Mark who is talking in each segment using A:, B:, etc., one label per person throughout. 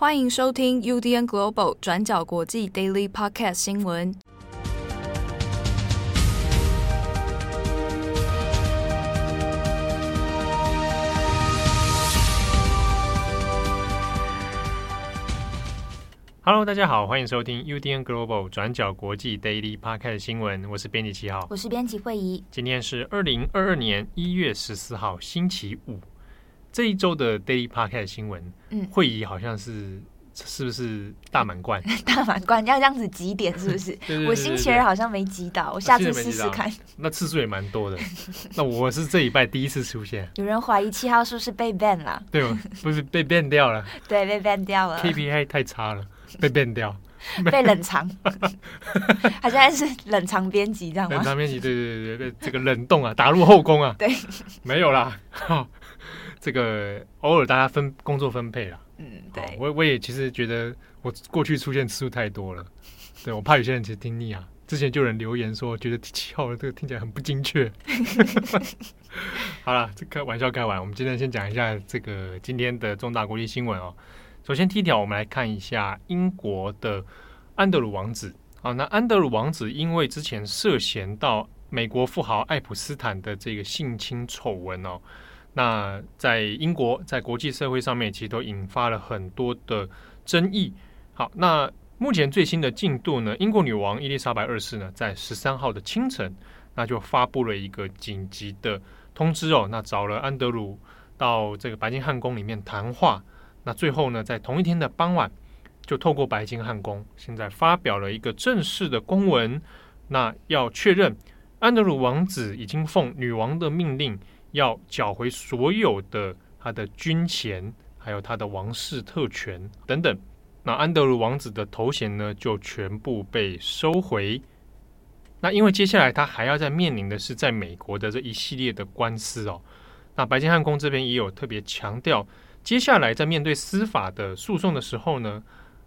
A: 欢迎收听 UDN Global 转角国际 Daily Podcast 新闻。
B: Hello，大家好，欢迎收听 UDN Global 转角国际 Daily Podcast 新闻。我是编辑七号，
C: 我是编辑慧仪。
B: 今天是二零二二年一月十四号，星期五。这一周的 Daily Podcast 新闻，嗯，会议好像是是不是大满贯？
C: 大满贯要这样子集点是不是？对对对对对，我星期二好像没集到，我下次试试看。
B: 那次数也蛮多的。那我是这礼拜第一次出现。有
C: 人怀疑七号是不是被 ban 了？
B: 对，不是被 ban 掉了。
C: 对，被 ban 掉了。
B: KPI 太差了，被 ban 掉，
C: 被冷藏。他现在是冷藏编辑，这样吗？
B: 冷藏编辑，对对对对，这个冷冻啊，打入后宫啊。
C: 对，
B: 没有啦。这个偶尔大家分工作分配啦，
C: 嗯，对，
B: 我我也其实觉得我过去出现次数太多了，对，我怕有些人其实听腻啊。之前就有人留言说，觉得七号这个听起来很不精确。好了，这开玩笑开完，我们今天先讲一下这个今天的重大国际新闻哦。首先第一条，我们来看一下英国的安德鲁王子。好，那安德鲁王子因为之前涉嫌到美国富豪爱普斯坦的这个性侵丑闻哦。那在英国，在国际社会上面，其实都引发了很多的争议。好，那目前最新的进度呢？英国女王伊丽莎白二世呢，在十三号的清晨，那就发布了一个紧急的通知哦。那找了安德鲁到这个白金汉宫里面谈话。那最后呢，在同一天的傍晚，就透过白金汉宫，现在发表了一个正式的公文。那要确认安德鲁王子已经奉女王的命令。要缴回所有的他的军衔，还有他的王室特权等等。那安德鲁王子的头衔呢，就全部被收回。那因为接下来他还要再面临的是在美国的这一系列的官司哦。那白金汉宫这边也有特别强调，接下来在面对司法的诉讼的时候呢，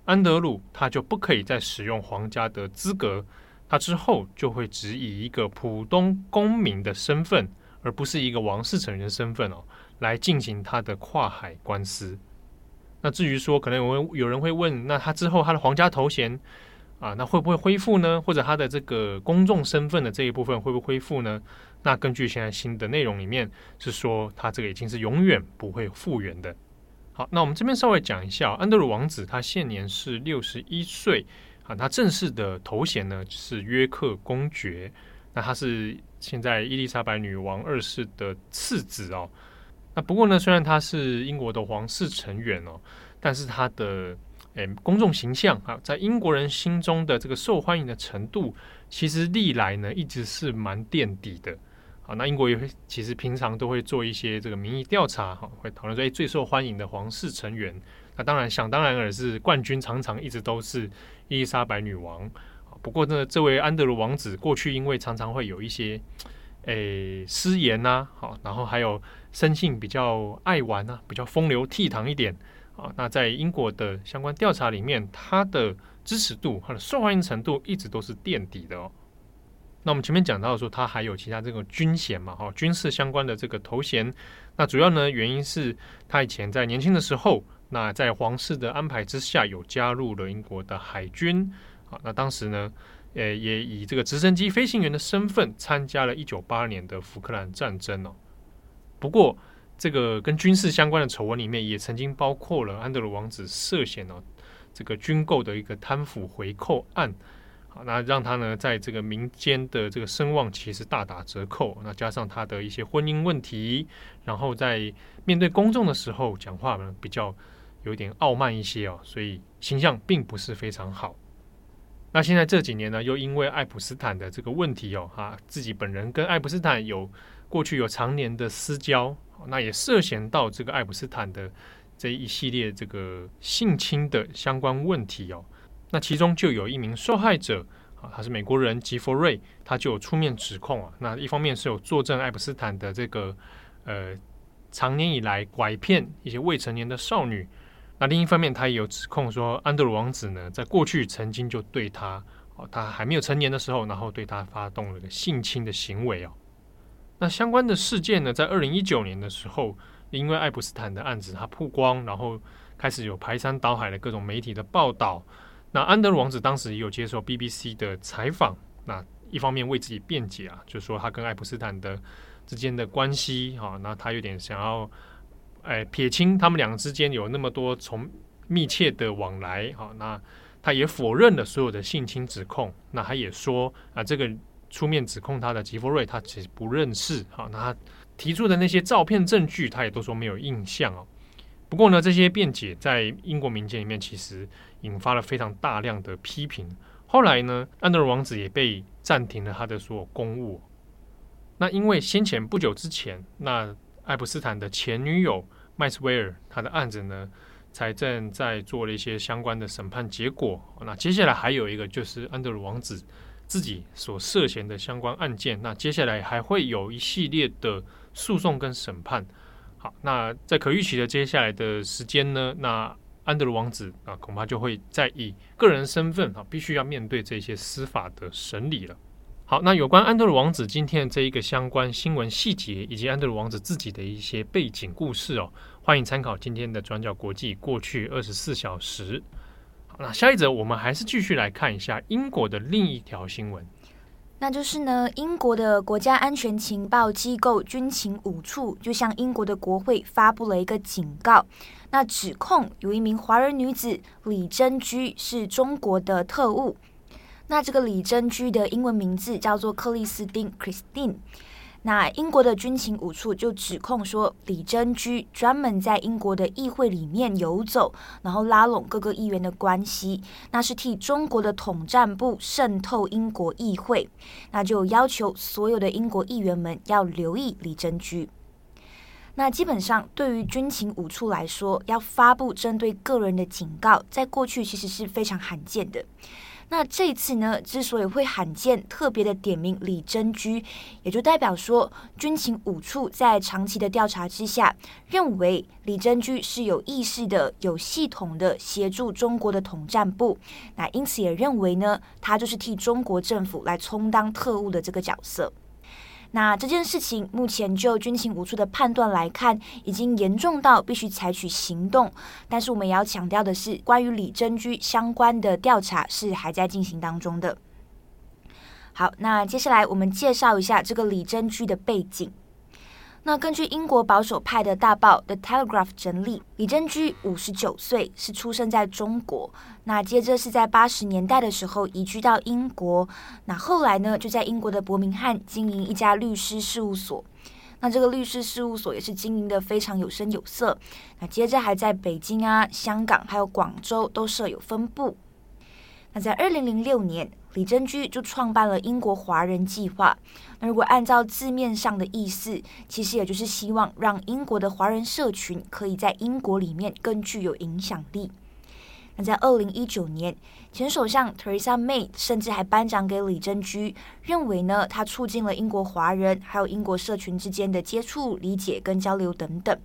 B: 安德鲁他就不可以再使用皇家的资格，他之后就会只以一个普通公民的身份。而不是一个王室成员的身份哦，来进行他的跨海官司。那至于说，可能有有人会问，那他之后他的皇家头衔啊，那会不会恢复呢？或者他的这个公众身份的这一部分会不会恢复呢？那根据现在新的内容里面是说，他这个已经是永远不会复原的。好，那我们这边稍微讲一下，安德鲁王子他现年是六十一岁啊，他正式的头衔呢是约克公爵。那他是现在伊丽莎白女王二世的次子哦。那不过呢，虽然他是英国的皇室成员哦，但是他的诶公众形象啊，在英国人心中的这个受欢迎的程度，其实历来呢一直是蛮垫底的。好，那英国也会其实平常都会做一些这个民意调查哈，会讨论说诶最受欢迎的皇室成员。那当然想当然尔是冠军，常常一直都是伊丽莎白女王。不过呢，这位安德鲁王子过去因为常常会有一些诶失言呐、好，然后还有生性比较爱玩啊，比较风流倜傥一点啊。那在英国的相关调查里面，他的支持度、他的受欢迎程度一直都是垫底的哦。那我们前面讲到说，他还有其他这个军衔嘛，哈，军事相关的这个头衔。那主要呢，原因是他以前在年轻的时候，那在皇室的安排之下，有加入了英国的海军。啊，那当时呢，呃，也以这个直升机飞行员的身份参加了一九八二年的福克兰战争哦。不过，这个跟军事相关的丑闻里面，也曾经包括了安德鲁王子涉嫌哦这个军购的一个贪腐回扣案。好，那让他呢在这个民间的这个声望其实大打折扣。那加上他的一些婚姻问题，然后在面对公众的时候讲话呢比较有点傲慢一些哦，所以形象并不是非常好。那现在这几年呢，又因为爱普斯坦的这个问题哦，哈，自己本人跟爱普斯坦有过去有常年的私交，那也涉嫌到这个爱普斯坦的这一系列这个性侵的相关问题哦。那其中就有一名受害者啊，他是美国人吉弗瑞，他就有出面指控啊。那一方面是有作证爱普斯坦的这个呃，长年以来拐骗一些未成年的少女。那另一方面，他也有指控说，安德鲁王子呢，在过去曾经就对他，哦，他还没有成年的时候，然后对他发动了个性侵的行为哦。那相关的事件呢，在二零一九年的时候，因为爱普斯坦的案子他曝光，然后开始有排山倒海的各种媒体的报道。那安德鲁王子当时也有接受 BBC 的采访，那一方面为自己辩解啊，就说他跟爱普斯坦的之间的关系，哈，那他有点想要，哎，撇清他们两个之间有那么多从密切的往来，哈，那他也否认了所有的性侵指控，那他也说啊，这个出面指控他的吉弗瑞，他其实不认识，哈，那他提出的那些照片证据，他也都说没有印象哦。不过呢，这些辩解在英国民间里面其实引发了非常大量的批评。后来呢，安德鲁王子也被暂停了他的所有公务。那因为先前不久之前，那爱普斯坦的前女友麦斯威尔，他的案子呢，才正在做了一些相关的审判结果。那接下来还有一个就是安德鲁王子自己所涉嫌的相关案件。那接下来还会有一系列的诉讼跟审判。好，那在可预期的接下来的时间呢，那安德鲁王子啊，恐怕就会再以个人身份啊，必须要面对这些司法的审理了。好，那有关安德鲁王子今天的这一个相关新闻细节，以及安德鲁王子自己的一些背景故事哦，欢迎参考今天的转角国际过去二十四小时。好，那下一则我们还是继续来看一下英国的另一条新闻。
C: 那就是呢，英国的国家安全情报机构军情五处就向英国的国会发布了一个警告，那指控有一名华人女子李珍居是中国的特务。那这个李珍居的英文名字叫做克里斯汀 （Christine）。那英国的军情五处就指控说，李珍居专门在英国的议会里面游走，然后拉拢各个议员的关系，那是替中国的统战部渗透英国议会，那就要求所有的英国议员们要留意李珍居。那基本上对于军情五处来说，要发布针对个人的警告，在过去其实是非常罕见的。那这次呢，之所以会罕见特别的点名李珍居，也就代表说，军情五处在长期的调查之下，认为李珍居是有意识的、有系统的协助中国的统战部。那因此也认为呢，他就是替中国政府来充当特务的这个角色。那这件事情目前就军情五处的判断来看，已经严重到必须采取行动。但是我们也要强调的是，关于李珍居相关的调查是还在进行当中的。好，那接下来我们介绍一下这个李珍居的背景。那根据英国保守派的大报《The Telegraph》整理，李珍居五十九岁，是出生在中国。那接着是在八十年代的时候移居到英国。那后来呢，就在英国的伯明翰经营一家律师事务所。那这个律师事务所也是经营得非常有声有色。那接着还在北京啊、香港还有广州都设有分部。那在二零零六年，李珍居就创办了英国华人计划。那如果按照字面上的意思，其实也就是希望让英国的华人社群可以在英国里面更具有影响力。那在二零一九年，前首相 Teresa May 甚至还颁奖给李珍居，认为呢，他促进了英国华人还有英国社群之间的接触、理解跟交流等等。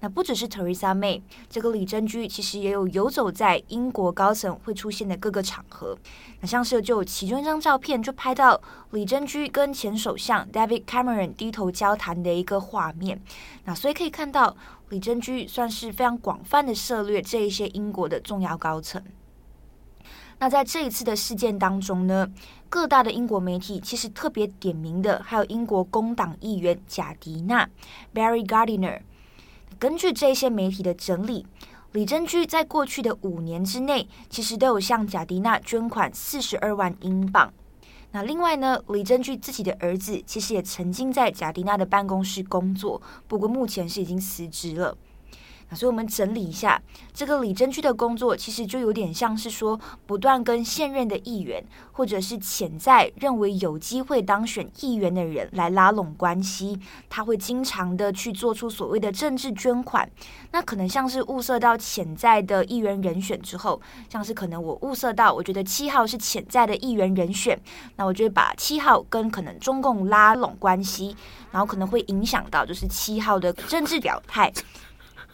C: 那不只是 Teresa May，这个李珍居其实也有游走在英国高层会出现的各个场合。那像是就有其中一张照片，就拍到李珍居跟前首相 David Cameron 低头交谈的一个画面。那所以可以看到，李珍居算是非常广泛的涉猎这一些英国的重要高层。那在这一次的事件当中呢，各大的英国媒体其实特别点名的还有英国工党议员贾迪娜 Barry Gardiner。根据这些媒体的整理，李珍居在过去的五年之内，其实都有向贾迪娜捐款四十二万英镑。那另外呢，李珍居自己的儿子其实也曾经在贾迪娜的办公室工作，不过目前是已经辞职了。那所以，我们整理一下这个李珍区的工作，其实就有点像是说，不断跟现任的议员，或者是潜在认为有机会当选议员的人来拉拢关系。他会经常的去做出所谓的政治捐款。那可能像是物色到潜在的议员人选之后，像是可能我物色到，我觉得七号是潜在的议员人选，那我就会把七号跟可能中共拉拢关系，然后可能会影响到就是七号的政治表态。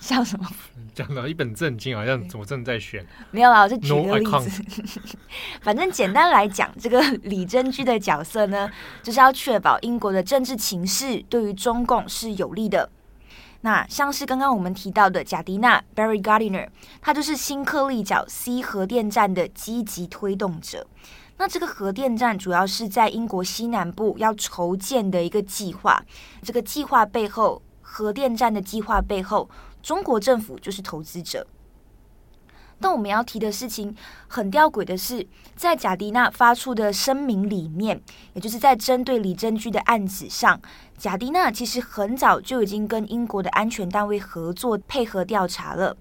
C: 笑什么？
B: 讲到一本正经，好像我正在选。
C: 没有啦，我就举个例子。反正简单来讲，这个李珍居的角色呢，就是要确保英国的政治情势对于中共是有利的。那像是刚刚我们提到的贾迪娜 Barry Gardiner，他就是新克利角 C 核电站的积极推动者。那这个核电站主要是在英国西南部要筹建的一个计划。这个计划背后，核电站的计划背后，中国政府就是投资者。但我们要提的事情很吊诡的是，在贾迪纳发出的声明里面，也就是在针对李珍居的案子上，贾迪纳其实很早就已经跟英国的安全单位合作配合调查了。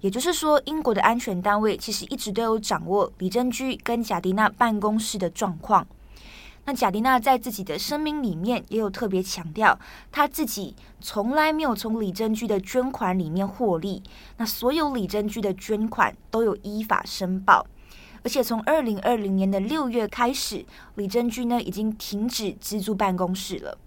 C: 也就是说，英国的安全单位其实一直都有掌握李珍居跟贾迪纳办公室的状况。那贾迪娜在自己的声明里面也有特别强调，她自己从来没有从李珍居的捐款里面获利。那所有李珍居的捐款都有依法申报，而且从二零二零年的六月开始，李珍居呢已经停止资助办公室了。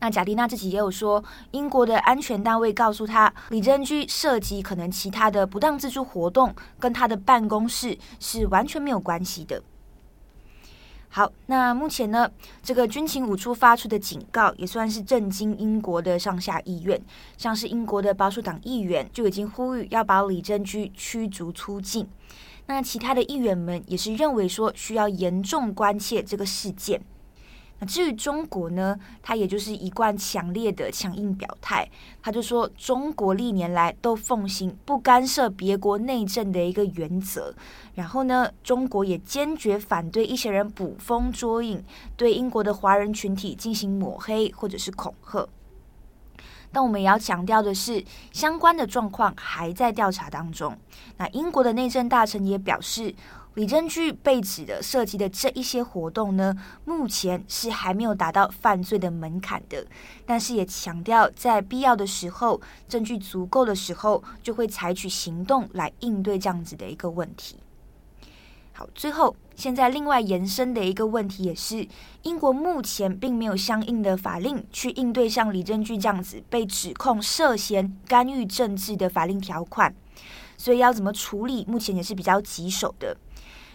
C: 那贾迪娜自己也有说，英国的安全单位告诉他，李珍居涉及可能其他的不当资助活动，跟他的办公室是完全没有关系的。好，那目前呢，这个军情五处发出的警告也算是震惊英国的上下议院，像是英国的保守党议员就已经呼吁要把李珍居驱逐出境。那其他的议员们也是认为说需要严重关切这个事件。那至于中国呢，他也就是一贯强烈的强硬表态，他就说中国历年来都奉行不干涉别国内政的一个原则，然后呢，中国也坚决反对一些人捕风捉影，对英国的华人群体进行抹黑或者是恐吓。但我们也要强调的是，相关的状况还在调查当中。那英国的内政大臣也表示。李正居被指的涉及的这一些活动呢，目前是还没有达到犯罪的门槛的，但是也强调在必要的时候，证据足够的时候，就会采取行动来应对这样子的一个问题。好，最后现在另外延伸的一个问题也是，英国目前并没有相应的法令去应对像李正居这样子被指控涉嫌干预政治的法令条款，所以要怎么处理，目前也是比较棘手的。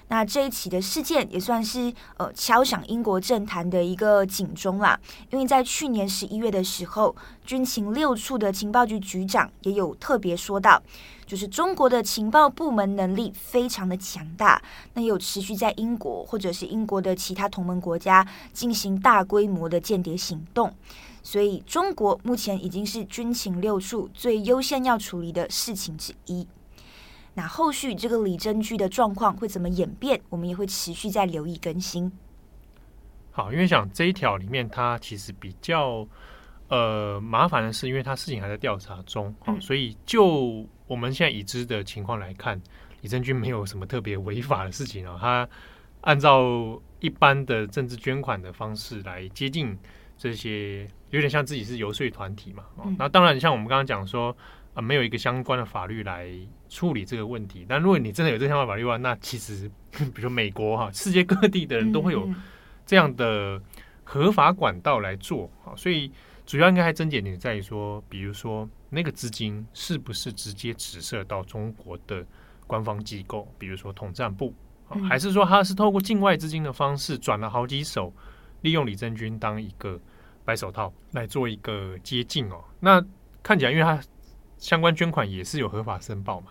C: 那这一起的事件也算是呃敲响英国政坛的一个警钟啦，因为在去年十一月的时候，军情六处的情报局局长也有特别说到，就是中国的情报部门能力非常的强大，那有持续在英国或者是英国的其他同盟国家进行大规模的间谍行动，所以中国目前已经是军情六处最优先要处理的事情之一。那后续这个李真居的状况会怎么演变？我们也会持续在留意更新。
B: 好，因为想这一条里面，它其实比较呃麻烦的是，因为它事情还在调查中，好、嗯，所以就我们现在已知的情况来看，李珍居没有什么特别违法的事情啊，他按照一般的政治捐款的方式来接近这些，有点像自己是游说团体嘛。嗯、那当然，像我们刚刚讲说。啊，没有一个相关的法律来处理这个问题。但如果你真的有这相关法律的话，那其实，比如说美国哈，世界各地的人都会有这样的合法管道来做啊。所以主要应该还真解点在于说，比如说那个资金是不是直接直射到中国的官方机构，比如说统战部，还是说他是透过境外资金的方式转了好几手，利用李正军当一个白手套来做一个接近哦？那看起来，因为他。相关捐款也是有合法申报嘛，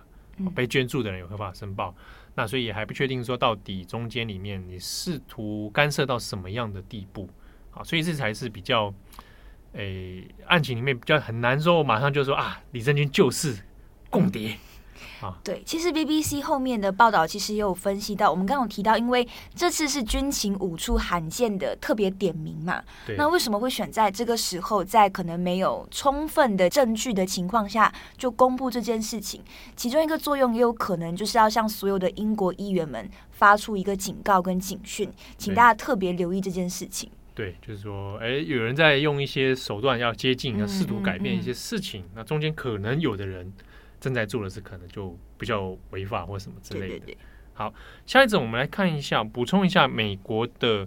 B: 被捐助的人有合法申报，那所以也还不确定说到底中间里面你试图干涉到什么样的地步啊，所以这才是比较，诶，案情里面比较很难说，我马上就说啊，李正军就是共谍。
C: 对，其实 BBC 后面的报道其实也有分析到，我们刚刚有提到，因为这次是军情五处罕见的特别点名嘛，那为什么会选在这个时候，在可能没有充分的证据的情况下就公布这件事情？其中一个作用也有可能就是要向所有的英国议员们发出一个警告跟警讯，请大家特别留意这件事情。
B: 对，就是说，哎，有人在用一些手段要接近，要试图改变一些事情，嗯嗯嗯，那中间可能有的人。正在做的是可能就比较违法或什么之类的。对对对。好，下一则我们来看一下，补充一下美国的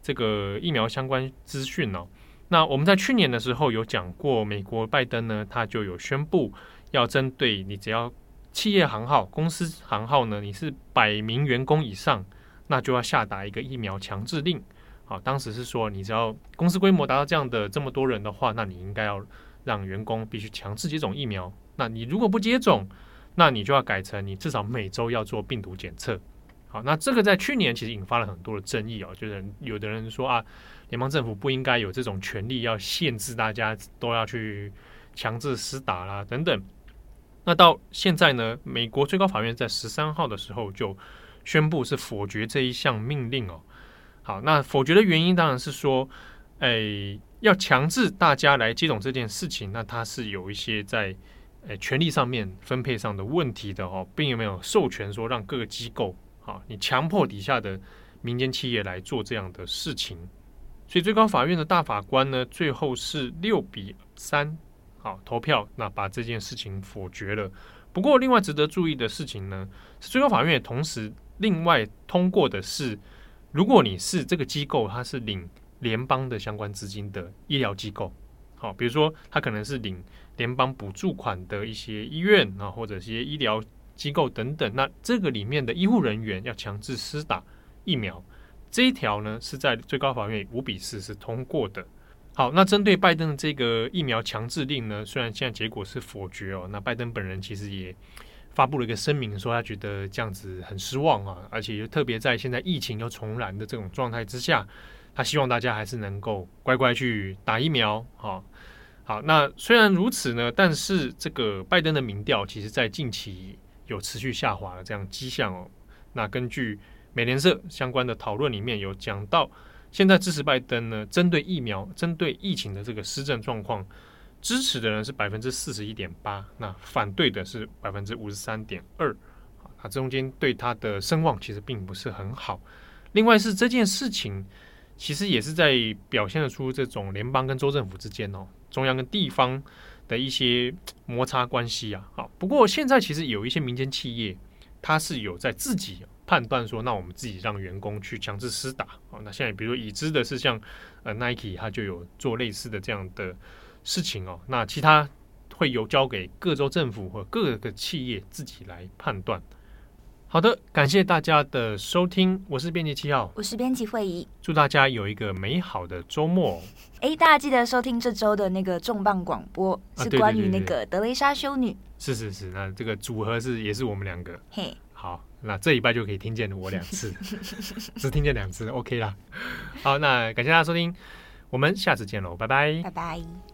B: 这个疫苗相关资讯哦。那我们在去年的时候有讲过，美国拜登呢，他就有宣布要针对你只要企业行号、公司行号呢，你是百名员工以上，那就要下达一个疫苗强制令。好，当时是说你只要公司规模达到这样的这么多人的话，那你应该要让员工必须强制接种疫苗。那你如果不接种，那你就要改成你至少每周要做病毒检测。好，那这个在去年其实引发了很多的争议哦，就是有的人说啊，联邦政府不应该有这种权利，要限制大家都要去强制施打啦等等。那到现在呢，美国最高法院在十三号的时候就宣布是否决这一项命令哦。好，那否决的原因当然是说，诶，要强制大家来接种这件事情，那它是有一些在呃权力上面分配上的问题的哦，并没有授权说让各个机构。好，你强迫底下的民间企业来做这样的事情，所以最高法院的大法官呢，最后是六比三，好投票，那把这件事情否决了。不过，另外值得注意的事情呢，是最高法院也同时另外通过的是，如果你是这个机构，它是领联邦的相关资金的医疗机构，好，比如说他可能是领联邦补助款的一些医院啊，或者一些医疗。机构等等，那这个里面的医护人员要强制施打疫苗，这一条呢是在最高法院五比四是通过的。好，那针对拜登的这个疫苗强制令呢，虽然现在结果是否决哦，那拜登本人其实也发布了一个声明，说他觉得这样子很失望啊，而且又特别在现在疫情又重燃的这种状态之下，他希望大家还是能够乖乖去打疫苗。好，好，那虽然如此呢，但是这个拜登的民调其实在近期。有持续下滑的这样迹象哦。那根据美联社相关的讨论里面有讲到，现在支持拜登呢，针对疫苗、针对疫情的这个施政状况，支持的人是百分之四十一点八，那反对的是百分之五十三点二。啊，它中间对他的声望其实并不是很好。另外是这件事情，其实也是在表现得出这种联邦跟州政府之间哦，中央跟地方。的一些摩擦关系啊，好，不过现在其实有一些民间企业，它是有在自己判断说，那我们自己让员工去强制施打，啊，那现在比如说已知的是像呃 Nike，它就有做类似的这样的事情哦，那其他会有交给各州政府或各个企业自己来判断。好的，感谢大家的收听，我是编辑七号，
C: 我是编辑慧仪，
B: 祝大家有一个美好的周末。
C: 哎，大家记得收听这周的那个重磅广播，是关于那个德蕾莎修女。
B: 是是是，那这个组合是也是我们两个。
C: 嘿，
B: 好，那这礼拜就可以听见我两次，只听见两次，OK 啦。好，那感谢大家收听，我们下次见喽，拜拜，
C: 拜拜。